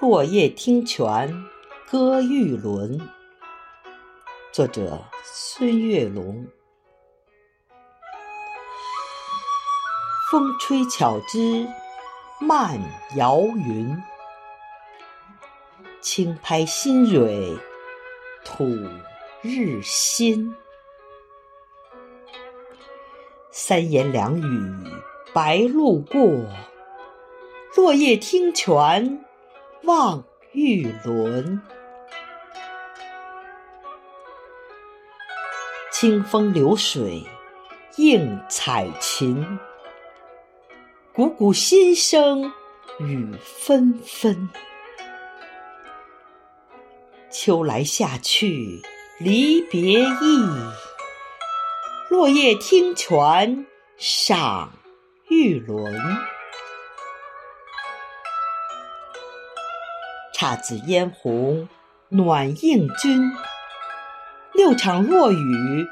落叶听泉歌玉轮。作者：孙月龙。风吹巧枝漫摇云，轻拍新蕊吐日新。三言两语白鹭过，落叶听泉望玉轮。清风流水映彩琴，怩怩心声雨纷纷。秋来夏去离别意，落叶听泉赏玉轮。姹紫嫣红暖映君。六场落雨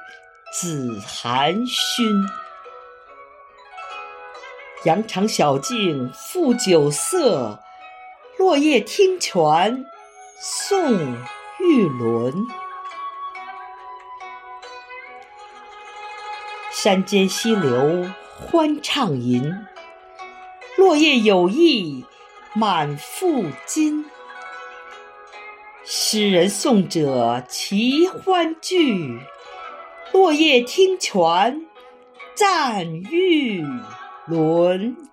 紫含熏，羊肠小径复酒色，落叶听泉送玉轮。山间溪流欢畅吟，落叶有意满腹金。诗人送者齐欢聚，落叶听泉赞玉轮。